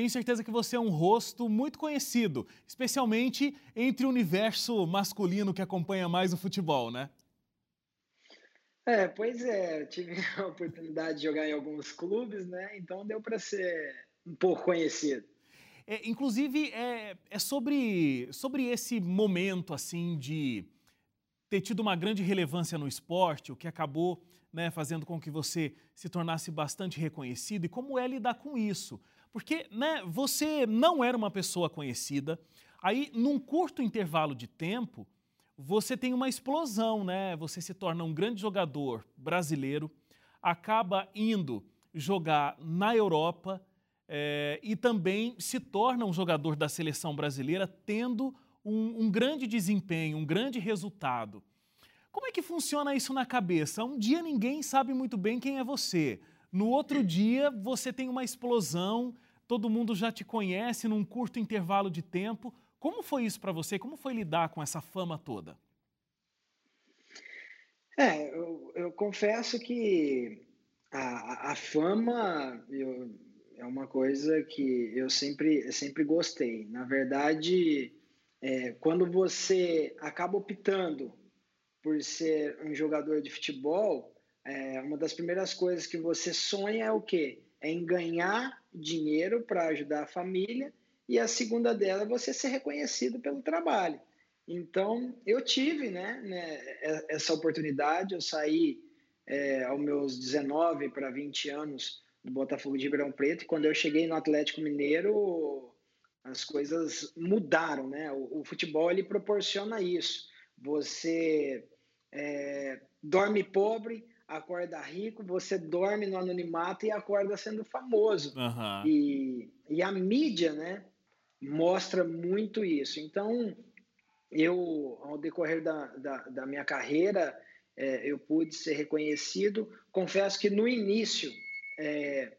tenho certeza que você é um rosto muito conhecido, especialmente entre o universo masculino que acompanha mais o futebol, né? É, pois é, eu tive a oportunidade de jogar em alguns clubes, né? Então deu para ser um pouco conhecido. É, inclusive, é, é sobre, sobre esse momento, assim, de ter tido uma grande relevância no esporte, o que acabou né, fazendo com que você se tornasse bastante reconhecido, e como é lidar com isso. Porque né, você não era uma pessoa conhecida, aí, num curto intervalo de tempo, você tem uma explosão, né? Você se torna um grande jogador brasileiro, acaba indo jogar na Europa é, e também se torna um jogador da seleção brasileira, tendo um, um grande desempenho, um grande resultado. Como é que funciona isso na cabeça? Um dia ninguém sabe muito bem quem é você. No outro dia você tem uma explosão, todo mundo já te conhece num curto intervalo de tempo. Como foi isso para você? Como foi lidar com essa fama toda? É, eu, eu confesso que a, a fama eu, é uma coisa que eu sempre, sempre gostei. Na verdade, é, quando você acaba optando por ser um jogador de futebol, é, uma das primeiras coisas que você sonha é o quê? É em ganhar dinheiro para ajudar a família e a segunda dela é você ser reconhecido pelo trabalho. Então, eu tive né, né essa oportunidade, eu saí é, aos meus 19 para 20 anos do Botafogo de Ribeirão Preto, e quando eu cheguei no Atlético Mineiro, as coisas mudaram, né? O, o futebol, ele proporciona isso. Você é, dorme pobre, acorda rico, você dorme no anonimato e acorda sendo famoso. Uhum. E, e a mídia, né, mostra muito isso. Então, eu, ao decorrer da, da, da minha carreira, é, eu pude ser reconhecido. Confesso que no início é,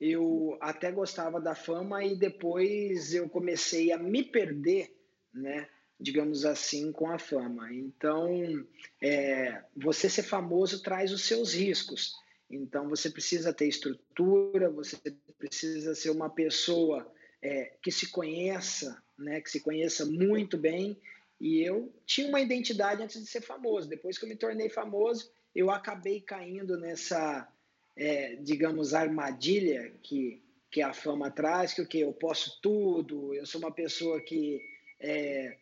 eu até gostava da fama e depois eu comecei a me perder, né? Digamos assim, com a fama. Então, é, você ser famoso traz os seus riscos. Então, você precisa ter estrutura, você precisa ser uma pessoa é, que se conheça, né, que se conheça muito bem. E eu tinha uma identidade antes de ser famoso. Depois que eu me tornei famoso, eu acabei caindo nessa, é, digamos, armadilha que, que a fama traz, que o que eu posso tudo, eu sou uma pessoa que é,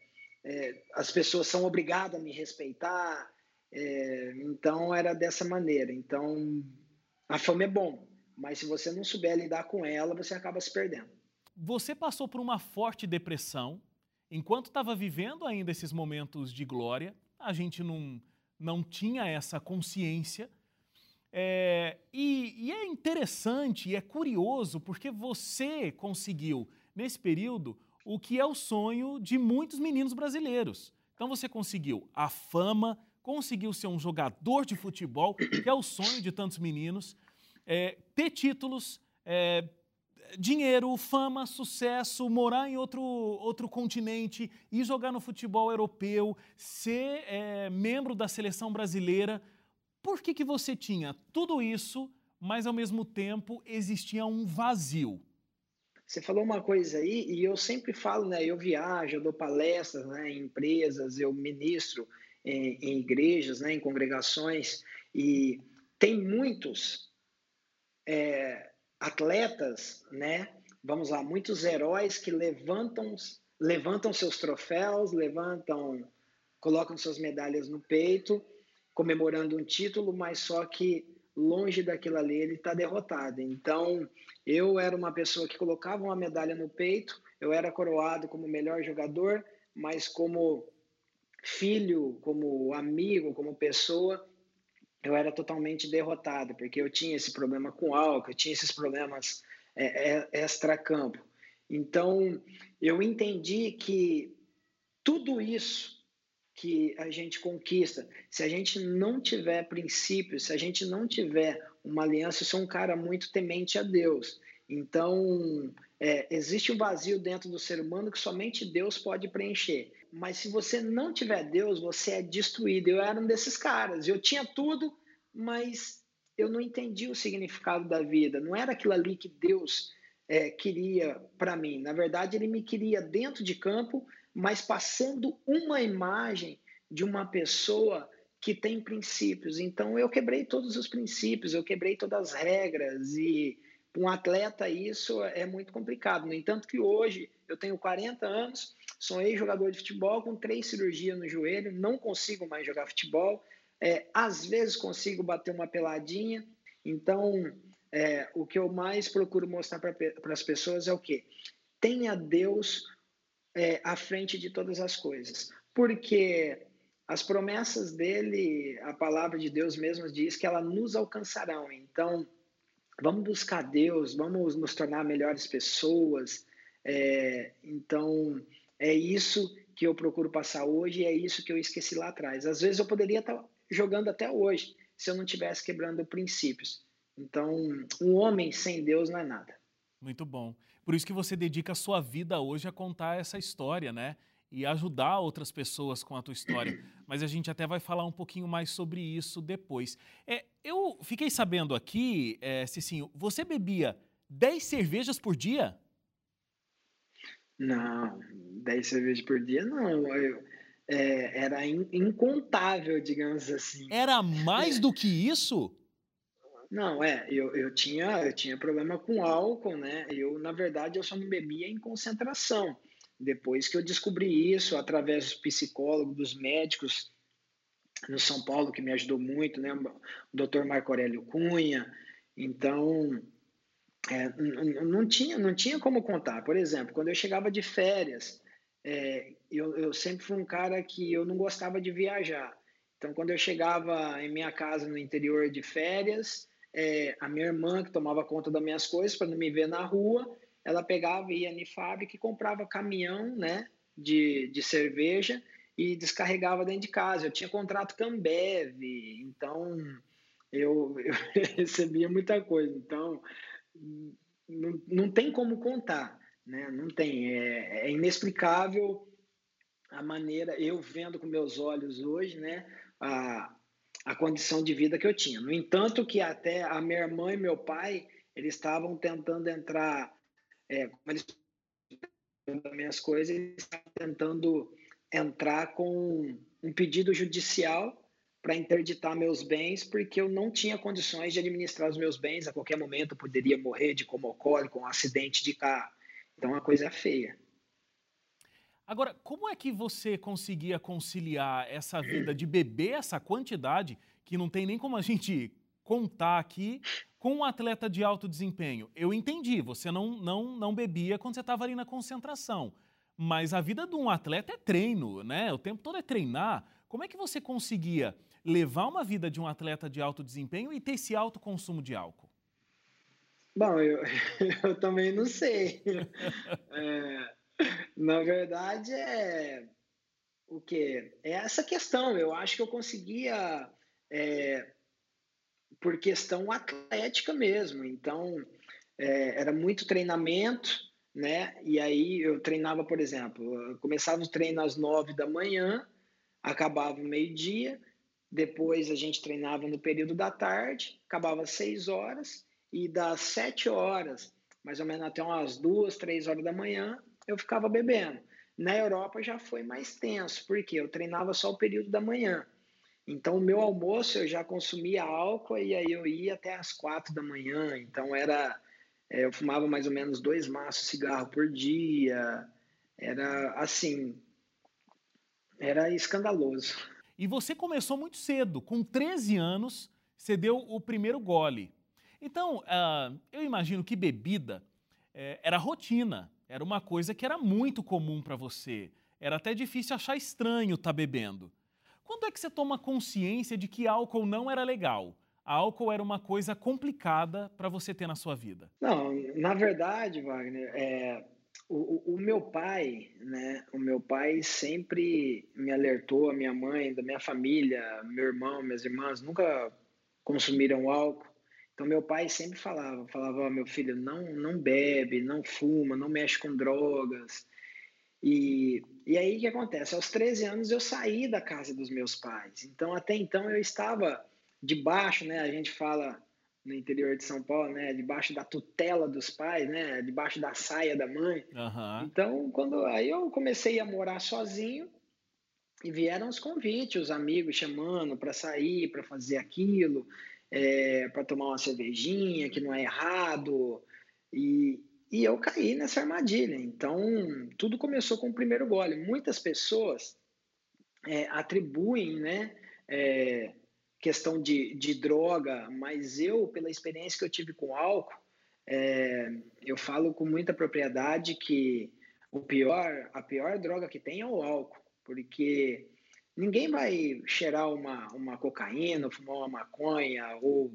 é, as pessoas são obrigadas a me respeitar. É, então era dessa maneira. Então a fama é bom, mas se você não souber lidar com ela, você acaba se perdendo. Você passou por uma forte depressão enquanto estava vivendo ainda esses momentos de glória. A gente não, não tinha essa consciência. É, e, e é interessante e é curioso porque você conseguiu, nesse período, o que é o sonho de muitos meninos brasileiros. Então você conseguiu a fama, conseguiu ser um jogador de futebol, que é o sonho de tantos meninos, é, ter títulos, é, dinheiro, fama, sucesso, morar em outro, outro continente e jogar no futebol europeu, ser é, membro da seleção brasileira. Por que, que você tinha tudo isso, mas ao mesmo tempo existia um vazio? Você falou uma coisa aí, e eu sempre falo, né? Eu viajo, eu dou palestras né, em empresas, eu ministro em, em igrejas, né, em congregações, e tem muitos é, atletas, né? Vamos lá, muitos heróis que levantam, levantam seus troféus, levantam, colocam suas medalhas no peito, comemorando um título, mas só que longe daquilo ali, ele está derrotado. Então, eu era uma pessoa que colocava uma medalha no peito, eu era coroado como melhor jogador, mas como filho, como amigo, como pessoa, eu era totalmente derrotado, porque eu tinha esse problema com álcool, eu tinha esses problemas é, é, extra-campo. Então, eu entendi que tudo isso que a gente conquista. Se a gente não tiver princípios, se a gente não tiver uma aliança, eu sou um cara muito temente a Deus. Então, é, existe um vazio dentro do ser humano que somente Deus pode preencher. Mas se você não tiver Deus, você é destruído. Eu era um desses caras. Eu tinha tudo, mas eu não entendi o significado da vida. Não era aquilo ali que Deus é, queria para mim. Na verdade, ele me queria dentro de campo, mas passando uma imagem de uma pessoa que tem princípios. Então, eu quebrei todos os princípios, eu quebrei todas as regras e para um atleta isso é muito complicado. No entanto, que hoje eu tenho 40 anos, sou ex-jogador de futebol com três cirurgias no joelho, não consigo mais jogar futebol. É, às vezes consigo bater uma peladinha. Então, é, o que eu mais procuro mostrar para as pessoas é o quê? Tenha Deus é, à frente de todas as coisas. Porque as promessas dele, a palavra de Deus mesmo diz que ela nos alcançarão. Então, vamos buscar Deus, vamos nos tornar melhores pessoas. É, então, é isso que eu procuro passar hoje e é isso que eu esqueci lá atrás. Às vezes eu poderia estar jogando até hoje se eu não tivesse quebrando princípios. Então, um homem sem Deus não é nada. Muito bom. Por isso que você dedica a sua vida hoje a contar essa história, né? E ajudar outras pessoas com a tua história. Mas a gente até vai falar um pouquinho mais sobre isso depois. É, eu fiquei sabendo aqui, é, Cicinho, você bebia 10 cervejas por dia? Não, 10 cervejas por dia não. Eu, é, era in, incontável, digamos assim. Era mais do que isso? Não, é, eu, eu, tinha, eu tinha problema com álcool, né? Eu, na verdade, eu só não bebia em concentração. Depois que eu descobri isso, através dos psicólogos, dos médicos no São Paulo, que me ajudou muito, né? O doutor Marco Aurélio Cunha. Então, é, não, tinha, não tinha como contar. Por exemplo, quando eu chegava de férias, é, eu, eu sempre fui um cara que eu não gostava de viajar. Então, quando eu chegava em minha casa no interior de férias, é, a minha irmã, que tomava conta das minhas coisas para não me ver na rua, ela pegava ia na fábrica e comprava caminhão né, de, de cerveja e descarregava dentro de casa. Eu tinha contrato com Ambev, então eu, eu recebia muita coisa. Então, não, não tem como contar, né? não tem. É, é inexplicável a maneira, eu vendo com meus olhos hoje, né? A, a condição de vida que eu tinha. No entanto, que até a minha irmã e meu pai, eles estavam tentando entrar, é, como eles minhas coisas, eles estavam tentando entrar com um pedido judicial para interditar meus bens, porque eu não tinha condições de administrar os meus bens. A qualquer momento eu poderia morrer de como ocorre com um acidente de carro. Então a coisa é feia. Agora, como é que você conseguia conciliar essa vida de beber essa quantidade, que não tem nem como a gente contar aqui, com um atleta de alto desempenho? Eu entendi, você não, não, não bebia quando você estava ali na concentração. Mas a vida de um atleta é treino, né? O tempo todo é treinar. Como é que você conseguia levar uma vida de um atleta de alto desempenho e ter esse alto consumo de álcool? Bom, eu, eu também não sei. é, na verdade, é o que é essa questão. Eu acho que eu conseguia é, por questão atlética mesmo. Então, é, era muito treinamento, né? E aí eu treinava, por exemplo, começava o treino às nove da manhã, acabava meio-dia, depois a gente treinava no período da tarde, acabava às seis horas, e das sete horas, mais ou menos até umas duas, três horas da manhã, eu ficava bebendo. Na Europa já foi mais tenso, porque eu treinava só o período da manhã. Então, o meu almoço eu já consumia álcool e aí eu ia até as quatro da manhã. Então, era. É, eu fumava mais ou menos dois maços de cigarro por dia. Era assim. Era escandaloso. E você começou muito cedo, com 13 anos, você deu o primeiro gole. Então, uh, eu imagino que bebida uh, era rotina. Era uma coisa que era muito comum para você. Era até difícil achar estranho estar tá bebendo. Quando é que você toma consciência de que álcool não era legal? Álcool era uma coisa complicada para você ter na sua vida? Não, na verdade, Wagner, é, o, o, meu pai, né? O meu pai sempre me alertou, a minha mãe, da minha família, meu irmão, minhas irmãs nunca consumiram álcool. Então meu pai sempre falava, falava, oh, meu filho, não, não bebe, não fuma, não mexe com drogas. E, e aí o que acontece? Aos 13 anos eu saí da casa dos meus pais. Então até então eu estava debaixo, né? A gente fala no interior de São Paulo, né? Debaixo da tutela dos pais, né? Debaixo da saia da mãe. Uhum. Então, quando aí eu comecei a morar sozinho e vieram os convites, os amigos chamando para sair, para fazer aquilo, é, para tomar uma cervejinha, que não é errado. E, e eu caí nessa armadilha. Então, tudo começou com o primeiro gole. Muitas pessoas é, atribuem, né? É, questão de, de droga, mas eu, pela experiência que eu tive com álcool, é, eu falo com muita propriedade que o pior, a pior droga que tem é o álcool, porque ninguém vai cheirar uma, uma cocaína, fumar uma maconha ou,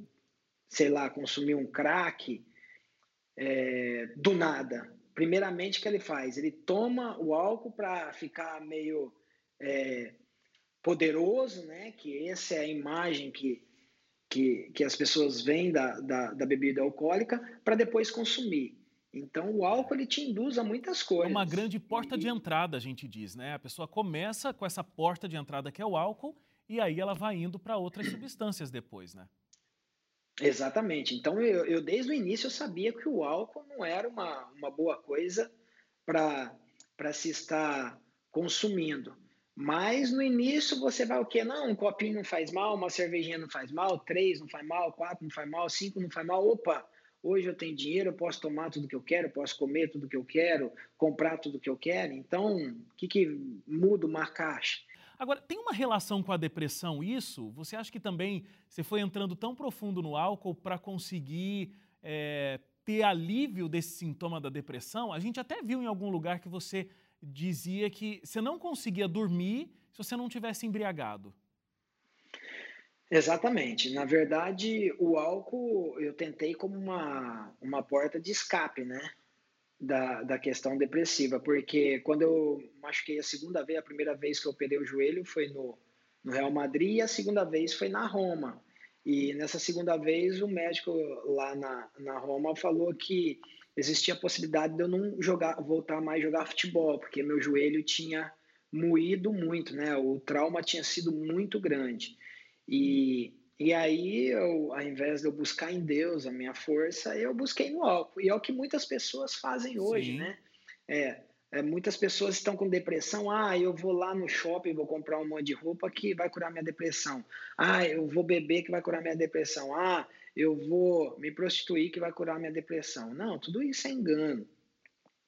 sei lá, consumir um crack é, do nada. Primeiramente, o que ele faz? Ele toma o álcool para ficar meio é, poderoso, né? Que essa é a imagem que, que, que as pessoas veem da, da, da bebida alcoólica para depois consumir. Então, o álcool ele te induz a muitas coisas. É uma grande porta e... de entrada, a gente diz, né? A pessoa começa com essa porta de entrada que é o álcool e aí ela vai indo para outras substâncias depois, né? Exatamente. Então, eu, eu, desde o início eu sabia que o álcool não era uma, uma boa coisa para se estar consumindo. Mas no início você vai o quê? Não, um copinho não faz mal, uma cervejinha não faz mal, três não faz mal, quatro não faz mal, cinco não faz mal. Opa, hoje eu tenho dinheiro, eu posso tomar tudo que eu quero, posso comer tudo que eu quero, comprar tudo que eu quero. Então, o que, que muda uma caixa? Agora, tem uma relação com a depressão isso? Você acha que também você foi entrando tão profundo no álcool para conseguir é, ter alívio desse sintoma da depressão? A gente até viu em algum lugar que você dizia que você não conseguia dormir se você não tivesse embriagado. Exatamente. Na verdade, o álcool eu tentei como uma, uma porta de escape, né? Da, da questão depressiva, porque quando eu machuquei a segunda vez, a primeira vez que eu operei o joelho foi no, no Real Madrid e a segunda vez foi na Roma. E nessa segunda vez, o médico lá na, na Roma falou que existia a possibilidade de eu não jogar, voltar mais jogar futebol, porque meu joelho tinha moído muito, né? O trauma tinha sido muito grande. E, e aí, eu, ao invés de eu buscar em Deus a minha força, eu busquei no álcool. E é o que muitas pessoas fazem hoje, Sim. né? É, é, muitas pessoas estão com depressão. Ah, eu vou lá no shopping, vou comprar um monte de roupa que vai curar minha depressão. Ah, eu vou beber que vai curar minha depressão. Ah, eu vou me prostituir que vai curar minha depressão. Não, tudo isso é engano,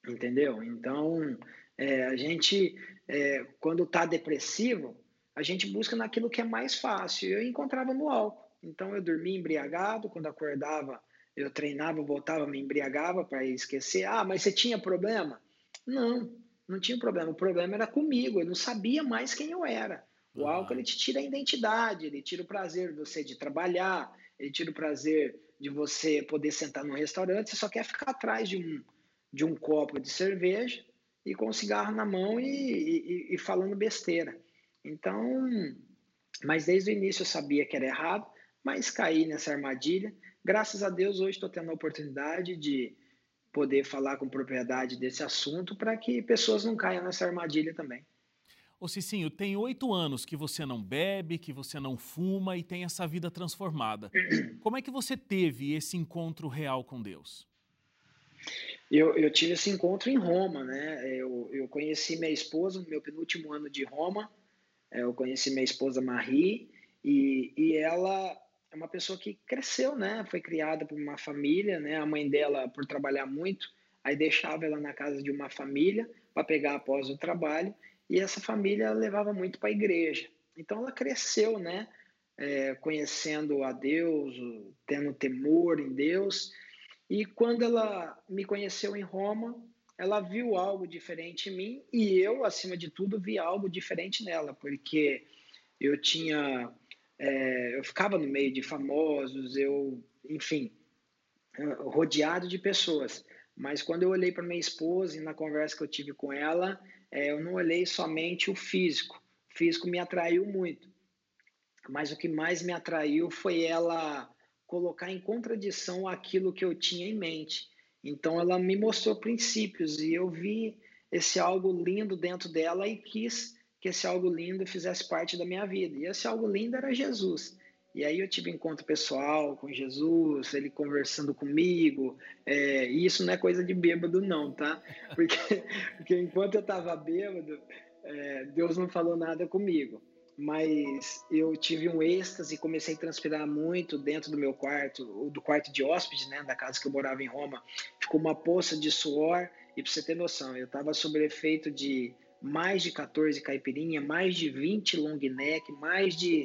entendeu? Então, é, a gente, é, quando está depressivo, a gente busca naquilo que é mais fácil. Eu encontrava no álcool. Então, eu dormia embriagado, quando acordava, eu treinava, voltava, me embriagava para esquecer. Ah, mas você tinha problema? Não, não tinha problema. O problema era comigo, eu não sabia mais quem eu era. O álcool ele te tira a identidade, ele tira o prazer de você de trabalhar, ele tira o prazer de você poder sentar num restaurante, você só quer ficar atrás de um, de um copo de cerveja e com um cigarro na mão e, e, e falando besteira. Então, mas desde o início eu sabia que era errado, mas caí nessa armadilha. Graças a Deus, hoje estou tendo a oportunidade de poder falar com propriedade desse assunto para que pessoas não caiam nessa armadilha também. Ô Cicinho, tem oito anos que você não bebe, que você não fuma e tem essa vida transformada. Como é que você teve esse encontro real com Deus? Eu, eu tive esse encontro em Roma, né? Eu, eu conheci minha esposa no meu penúltimo ano de Roma. É, eu conheci minha esposa Marie e, e ela é uma pessoa que cresceu, né? Foi criada por uma família, né? A mãe dela, por trabalhar muito, aí deixava ela na casa de uma família para pegar após o trabalho e essa família levava muito para a igreja. Então ela cresceu, né? É, conhecendo a Deus, tendo temor em Deus. E quando ela me conheceu em Roma, ela viu algo diferente em mim e eu, acima de tudo, vi algo diferente nela, porque eu tinha, é, eu ficava no meio de famosos, eu, enfim, rodeado de pessoas. Mas quando eu olhei para minha esposa e na conversa que eu tive com ela, é, eu não olhei somente o físico. O físico me atraiu muito. Mas o que mais me atraiu foi ela colocar em contradição aquilo que eu tinha em mente. Então ela me mostrou princípios e eu vi esse algo lindo dentro dela e quis que esse algo lindo fizesse parte da minha vida. E esse algo lindo era Jesus. E aí eu tive encontro pessoal com Jesus, ele conversando comigo. É, e isso não é coisa de bêbado, não, tá? Porque, porque enquanto eu estava bêbado, é, Deus não falou nada comigo. Mas eu tive um êxtase e comecei a transpirar muito dentro do meu quarto, do quarto de hóspede, né, da casa que eu morava em Roma. Ficou uma poça de suor. E para você ter noção, eu estava sob efeito de mais de 14 caipirinha, mais de 20 long neck, mais de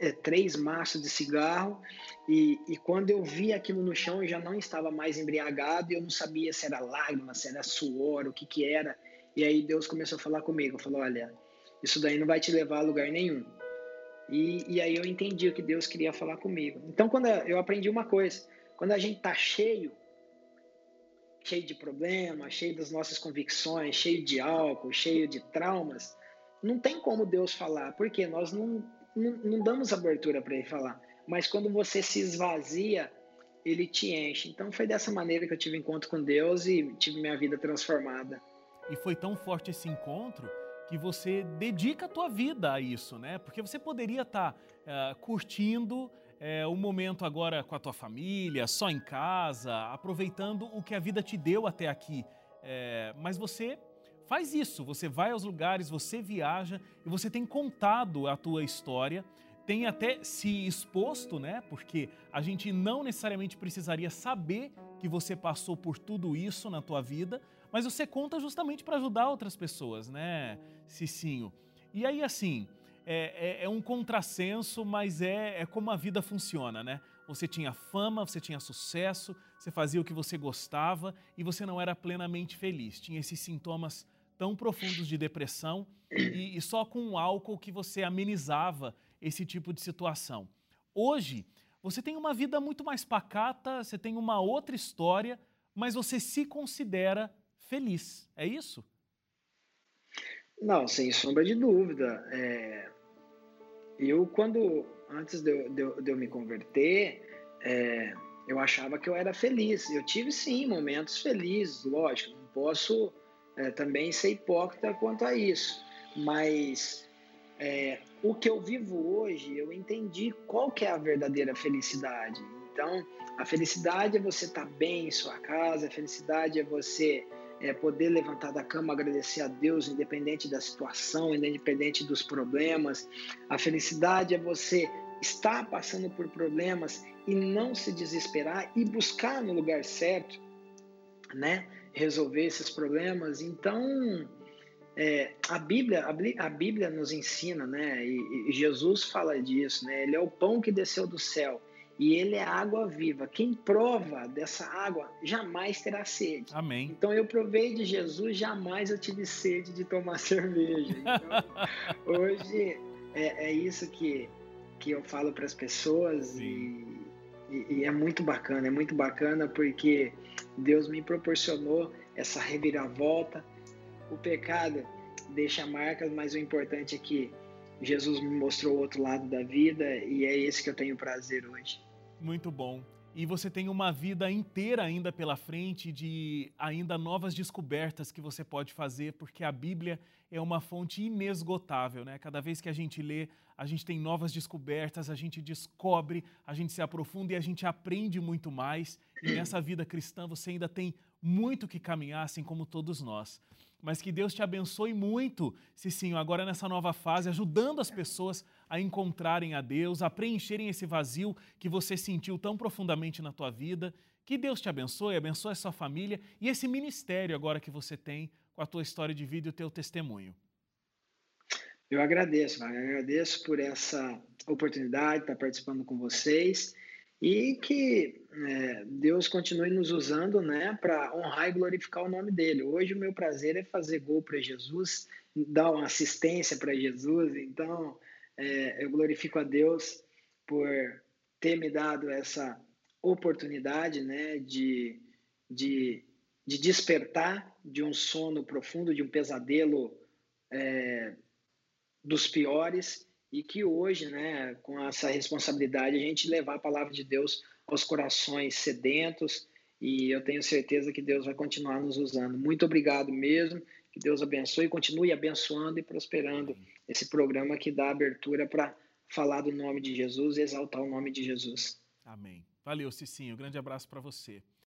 é, três maços de cigarro e, e quando eu vi aquilo no chão eu já não estava mais embriagado e eu não sabia se era lágrima, se era suor, o que que era. E aí Deus começou a falar comigo, falou, olha, isso daí não vai te levar a lugar nenhum. E, e aí eu entendi o que Deus queria falar comigo. Então quando eu aprendi uma coisa, quando a gente tá cheio, cheio de problemas, cheio das nossas convicções, cheio de álcool, cheio de traumas, não tem como Deus falar, porque nós não não, não damos abertura para ele falar. Mas quando você se esvazia, ele te enche. Então foi dessa maneira que eu tive encontro com Deus e tive minha vida transformada. E foi tão forte esse encontro que você dedica a tua vida a isso, né? Porque você poderia estar tá, uh, curtindo uh, o momento agora com a tua família, só em casa, aproveitando o que a vida te deu até aqui. Uh, mas você Faz isso, você vai aos lugares, você viaja e você tem contado a tua história, tem até se exposto, né? Porque a gente não necessariamente precisaria saber que você passou por tudo isso na tua vida, mas você conta justamente para ajudar outras pessoas, né, Cicinho? E aí, assim, é, é, é um contrassenso, mas é, é como a vida funciona, né? Você tinha fama, você tinha sucesso, você fazia o que você gostava e você não era plenamente feliz. Tinha esses sintomas tão profundos de depressão e, e só com o álcool que você amenizava esse tipo de situação. Hoje, você tem uma vida muito mais pacata, você tem uma outra história, mas você se considera feliz. É isso? Não, sem sombra de dúvida. É... Eu, quando, antes de eu, de eu, de eu me converter, é... eu achava que eu era feliz. Eu tive, sim, momentos felizes, lógico. Não posso é, também ser hipócrita quanto a isso. Mas é, o que eu vivo hoje, eu entendi qual que é a verdadeira felicidade. Então, a felicidade é você estar tá bem em sua casa, a felicidade é você é, poder levantar da cama, agradecer a Deus, independente da situação, independente dos problemas. A felicidade é você estar passando por problemas e não se desesperar e buscar no lugar certo, né? resolver esses problemas. Então, é, a, Bíblia, a, Bíblia nos ensina, né? E, e, Jesus fala disso, né? Ele é o pão que desceu do céu e ele é água viva. Quem prova dessa água jamais terá sede. Amém. Então eu provei de Jesus, jamais eu tive sede de tomar cerveja. Então, hoje é, é, isso que, que eu falo para as pessoas e, e, e é muito bacana, é muito bacana porque Deus me proporcionou essa reviravolta. O pecado deixa marcas, mas o importante é que Jesus me mostrou o outro lado da vida e é esse que eu tenho prazer hoje. Muito bom. E você tem uma vida inteira ainda pela frente de ainda novas descobertas que você pode fazer, porque a Bíblia é uma fonte inesgotável, né? Cada vez que a gente lê, a gente tem novas descobertas, a gente descobre, a gente se aprofunda e a gente aprende muito mais. E nessa vida cristã você ainda tem muito que caminhar, assim como todos nós. Mas que Deus te abençoe muito, Cicinho, agora nessa nova fase, ajudando as pessoas a encontrarem a Deus, a preencherem esse vazio que você sentiu tão profundamente na tua vida. Que Deus te abençoe, abençoe a sua família e esse ministério agora que você tem com a tua história de vida e o teu testemunho. Eu agradeço, Eu agradeço por essa oportunidade de estar participando com vocês e que é, Deus continue nos usando né, para honrar e glorificar o nome dele. Hoje o meu prazer é fazer gol para Jesus, dar uma assistência para Jesus, então é, eu glorifico a Deus por ter me dado essa oportunidade né, de, de, de despertar de um sono profundo, de um pesadelo é, dos piores e que hoje, né, com essa responsabilidade, a gente levar a palavra de Deus aos corações sedentos e eu tenho certeza que Deus vai continuar nos usando. Muito obrigado mesmo, que Deus abençoe e continue abençoando e prosperando esse programa que dá abertura para falar do nome de Jesus e exaltar o nome de Jesus. Amém. Valeu, Cicinho. Grande abraço para você.